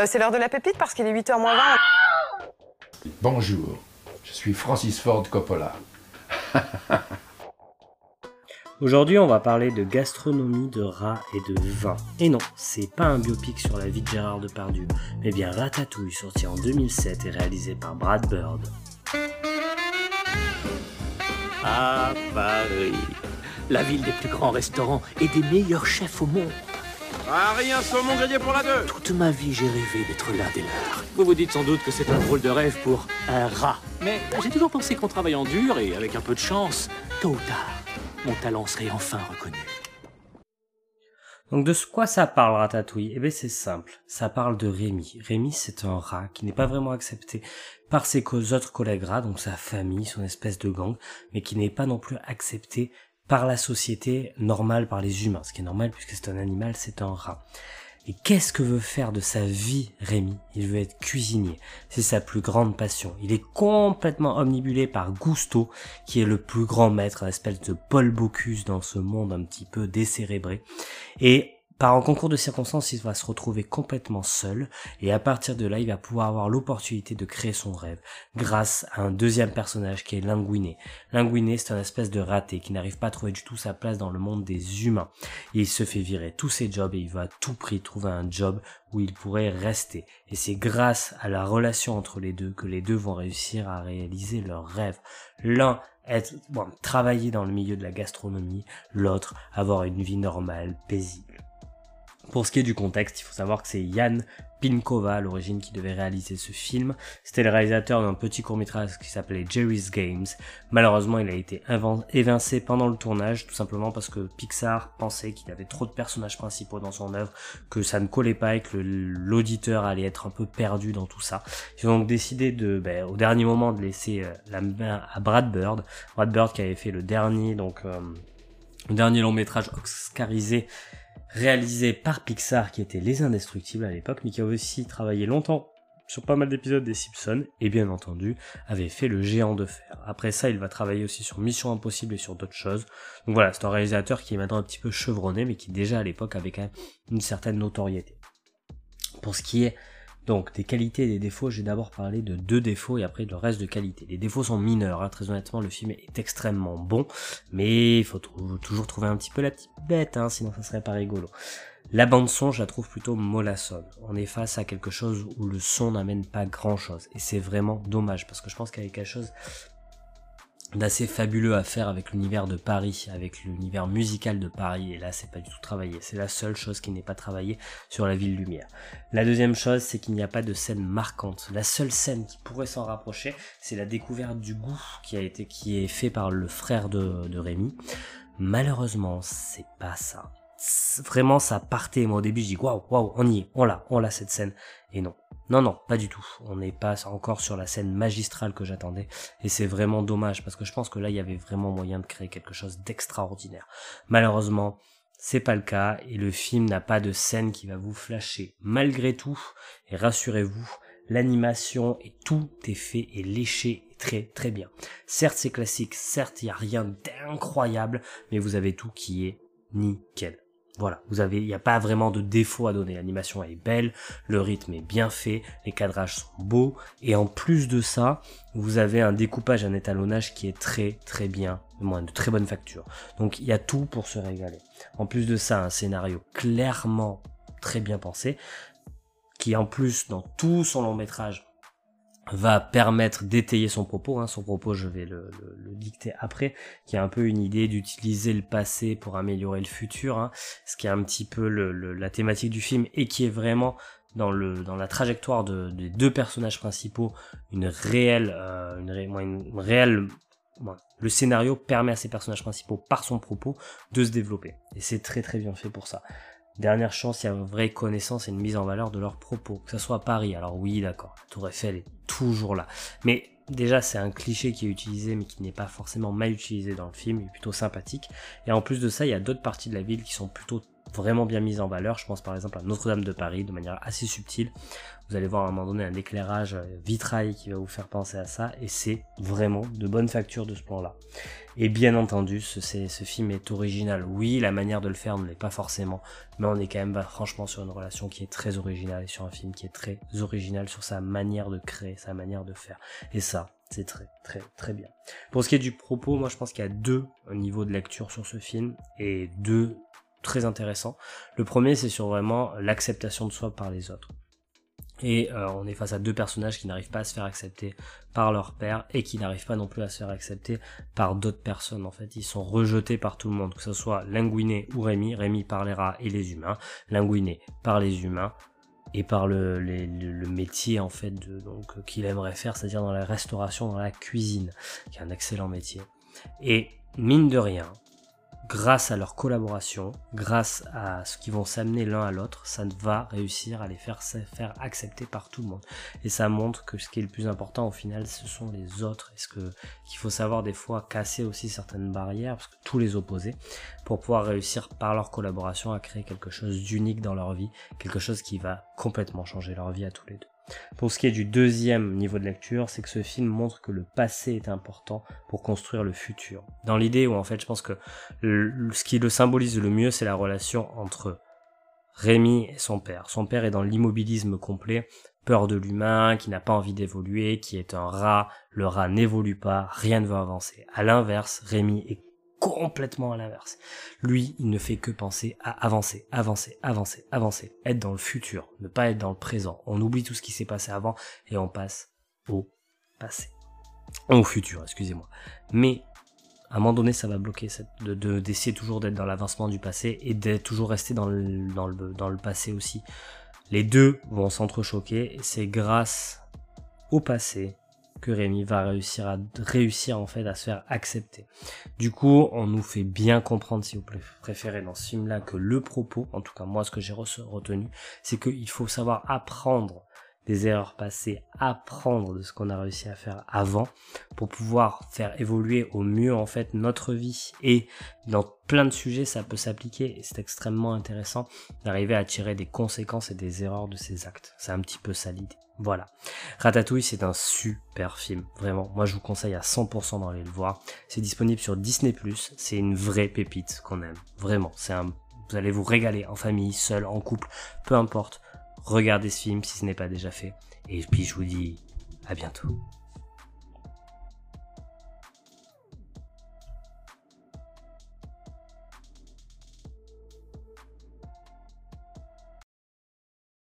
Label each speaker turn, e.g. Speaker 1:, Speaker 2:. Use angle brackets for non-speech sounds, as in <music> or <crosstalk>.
Speaker 1: Euh, c'est l'heure de la pépite parce qu'il est 8h moins 20.
Speaker 2: Bonjour, je suis Francis Ford Coppola. <laughs>
Speaker 3: Aujourd'hui, on va parler de gastronomie, de rats et de vin. Et non, c'est pas un biopic sur la vie de Gérard Depardieu, mais bien Ratatouille, sorti en 2007 et réalisé par Brad Bird.
Speaker 4: Ah, Paris, la ville des plus grands restaurants et des meilleurs chefs au monde.
Speaker 5: Ah, rien, saumon grillé pour la deux
Speaker 4: Toute ma vie, j'ai rêvé d'être l'un des leurs. Vous vous dites sans doute que c'est un drôle de rêve pour un rat. Mais j'ai toujours pensé qu'en travaillant dur et avec un peu de chance, tôt ou tard, mon talent serait enfin reconnu.
Speaker 3: Donc de quoi ça parle Ratatouille? Eh bien c'est simple, ça parle de Rémi. Rémi c'est un rat qui n'est pas vraiment accepté par ses autres collègues rats, donc sa famille, son espèce de gang, mais qui n'est pas non plus accepté par la société normale, par les humains, ce qui est normal puisque c'est un animal, c'est un rat. Et qu'est-ce que veut faire de sa vie Rémi? Il veut être cuisinier. C'est sa plus grande passion. Il est complètement omnibulé par Gusto, qui est le plus grand maître, une espèce de Paul Bocuse dans ce monde un petit peu décérébré. Et par un concours de circonstances, il va se retrouver complètement seul et à partir de là, il va pouvoir avoir l'opportunité de créer son rêve grâce à un deuxième personnage qui est Linguiné. Linguiné, c'est un espèce de raté qui n'arrive pas à trouver du tout sa place dans le monde des humains. il se fait virer tous ses jobs et il va à tout prix trouver un job où il pourrait rester. Et c'est grâce à la relation entre les deux que les deux vont réussir à réaliser leur rêve. L'un être, bon, travailler dans le milieu de la gastronomie, l'autre avoir une vie normale, paisible. Pour ce qui est du contexte, il faut savoir que c'est Yann Pinkova à l'origine qui devait réaliser ce film. C'était le réalisateur d'un petit court-métrage qui s'appelait Jerry's Games. Malheureusement, il a été évincé pendant le tournage, tout simplement parce que Pixar pensait qu'il avait trop de personnages principaux dans son œuvre, que ça ne collait pas et que l'auditeur allait être un peu perdu dans tout ça. Ils ont donc décidé de, ben, au dernier moment, de laisser euh, la main à Brad Bird. Brad Bird qui avait fait le dernier, donc, euh, le dernier long métrage oscarisé réalisé par Pixar qui était Les Indestructibles à l'époque, mais qui a aussi travaillé longtemps sur pas mal d'épisodes des Simpsons, et bien entendu, avait fait Le Géant de Fer. Après ça, il va travailler aussi sur Mission Impossible et sur d'autres choses. Donc voilà, c'est un réalisateur qui est maintenant un petit peu chevronné, mais qui déjà à l'époque avait quand même une certaine notoriété. Pour ce qui est donc, des qualités et des défauts, j'ai d'abord parlé de deux défauts et après le reste de qualité. Les défauts sont mineurs, hein. très honnêtement, le film est extrêmement bon, mais il faut toujours trouver un petit peu la petite bête, hein, sinon ça serait pas rigolo. La bande son, je la trouve plutôt mollassonne. On est face à quelque chose où le son n'amène pas grand chose, et c'est vraiment dommage, parce que je pense qu'il y avait quelque chose d'assez fabuleux à faire avec l'univers de Paris, avec l'univers musical de Paris, et là c'est pas du tout travaillé, c'est la seule chose qui n'est pas travaillée sur la ville lumière. La deuxième chose, c'est qu'il n'y a pas de scène marquante. La seule scène qui pourrait s'en rapprocher, c'est la découverte du goût qui a été, qui est fait par le frère de, de Rémi. Malheureusement, c'est pas ça. Vraiment, ça partait. Moi, au début, je dis waouh, waouh, on y est, on l'a, on l'a cette scène. Et non, non, non, pas du tout. On n'est pas encore sur la scène magistrale que j'attendais. Et c'est vraiment dommage parce que je pense que là, il y avait vraiment moyen de créer quelque chose d'extraordinaire. Malheureusement, c'est pas le cas et le film n'a pas de scène qui va vous flasher. Malgré tout, et rassurez-vous, l'animation et tout est fait et léché très très bien. Certes, c'est classique, certes, il n'y a rien d'incroyable, mais vous avez tout qui est nickel. Voilà, vous avez, il n'y a pas vraiment de défaut à donner. L'animation est belle, le rythme est bien fait, les cadrages sont beaux, et en plus de ça, vous avez un découpage, un étalonnage qui est très très bien, de très bonne facture. Donc il y a tout pour se régaler. En plus de ça, un scénario clairement très bien pensé, qui en plus dans tout son long métrage va permettre d'étayer son propos. Hein. Son propos, je vais le, dicter après, qui a un peu une idée d'utiliser le passé pour améliorer le futur, hein. ce qui est un petit peu la thématique du film et qui est vraiment dans le dans la trajectoire de, des deux personnages principaux une réelle euh, une, une, réelle le scénario permet à ces personnages principaux par son propos de se développer et c'est très très bien fait pour ça Dernière chance, il y a une vraie connaissance et une mise en valeur de leurs propos. Que ce soit Paris, alors oui, d'accord, la Tour Eiffel est toujours là. Mais déjà, c'est un cliché qui est utilisé, mais qui n'est pas forcément mal utilisé dans le film, il est plutôt sympathique. Et en plus de ça, il y a d'autres parties de la ville qui sont plutôt vraiment bien mises en valeur. Je pense par exemple à Notre-Dame de Paris de manière assez subtile. Vous allez voir à un moment donné un éclairage euh, vitrail qui va vous faire penser à ça et c'est vraiment de bonne facture de ce plan-là. Et bien entendu, ce, ce film est original. Oui, la manière de le faire ne l'est pas forcément, mais on est quand même bah, franchement sur une relation qui est très originale et sur un film qui est très original sur sa manière de créer, sa manière de faire. Et ça, c'est très très très bien. Pour ce qui est du propos, moi je pense qu'il y a deux niveaux de lecture sur ce film et deux très intéressants. Le premier c'est sur vraiment l'acceptation de soi par les autres. Et euh, on est face à deux personnages qui n'arrivent pas à se faire accepter par leur père et qui n'arrivent pas non plus à se faire accepter par d'autres personnes. En fait, ils sont rejetés par tout le monde, que ce soit Linguiné ou Rémi. Rémi par les rats et les humains, Linguiné par les humains et par le, le, métier en fait de, donc qu'il aimerait faire, c'est-à-dire dans la restauration, dans la cuisine, qui est un excellent métier. Et mine de rien, grâce à leur collaboration, grâce à ce qu'ils vont s'amener l'un à l'autre, ça va réussir à les faire, faire accepter par tout le monde. Et ça montre que ce qui est le plus important au final, ce sont les autres. Est-ce que qu'il faut savoir des fois casser aussi certaines barrières, parce que tous les opposés, pour pouvoir réussir par leur collaboration à créer quelque chose d'unique dans leur vie, quelque chose qui va complètement changer leur vie à tous les deux. Pour ce qui est du deuxième niveau de lecture, c'est que ce film montre que le passé est important pour construire le futur. Dans l'idée où en fait je pense que ce qui le symbolise le mieux, c'est la relation entre Rémi et son père. Son père est dans l'immobilisme complet, peur de l'humain, qui n'a pas envie d'évoluer, qui est un rat, le rat n'évolue pas, rien ne va avancer. À l'inverse, Rémi est complètement à l'inverse. Lui, il ne fait que penser à avancer, avancer, avancer, avancer, être dans le futur, ne pas être dans le présent. On oublie tout ce qui s'est passé avant et on passe au passé. Au futur, excusez-moi. Mais à un moment donné, ça va bloquer de d'essayer toujours d'être dans l'avancement du passé et d'être toujours resté dans le, dans, le, dans le passé aussi. Les deux vont s'entrechoquer et c'est grâce au passé que Rémi va réussir à réussir en fait à se faire accepter. Du coup, on nous fait bien comprendre, si vous préférez, dans ce film-là, que le propos, en tout cas moi ce que j'ai retenu, c'est qu'il faut savoir apprendre des erreurs passées, apprendre de ce qu'on a réussi à faire avant pour pouvoir faire évoluer au mieux en fait notre vie et dans plein de sujets ça peut s'appliquer et c'est extrêmement intéressant d'arriver à tirer des conséquences et des erreurs de ces actes. C'est un petit peu ça l'idée. Voilà. Ratatouille, c'est un super film. Vraiment. Moi, je vous conseille à 100% d'aller le voir. C'est disponible sur Disney+. C'est une vraie pépite qu'on aime. Vraiment. C'est un, vous allez vous régaler en famille, seul, en couple, peu importe. Regardez ce film si ce n'est pas déjà fait. Et puis, je vous dis à bientôt.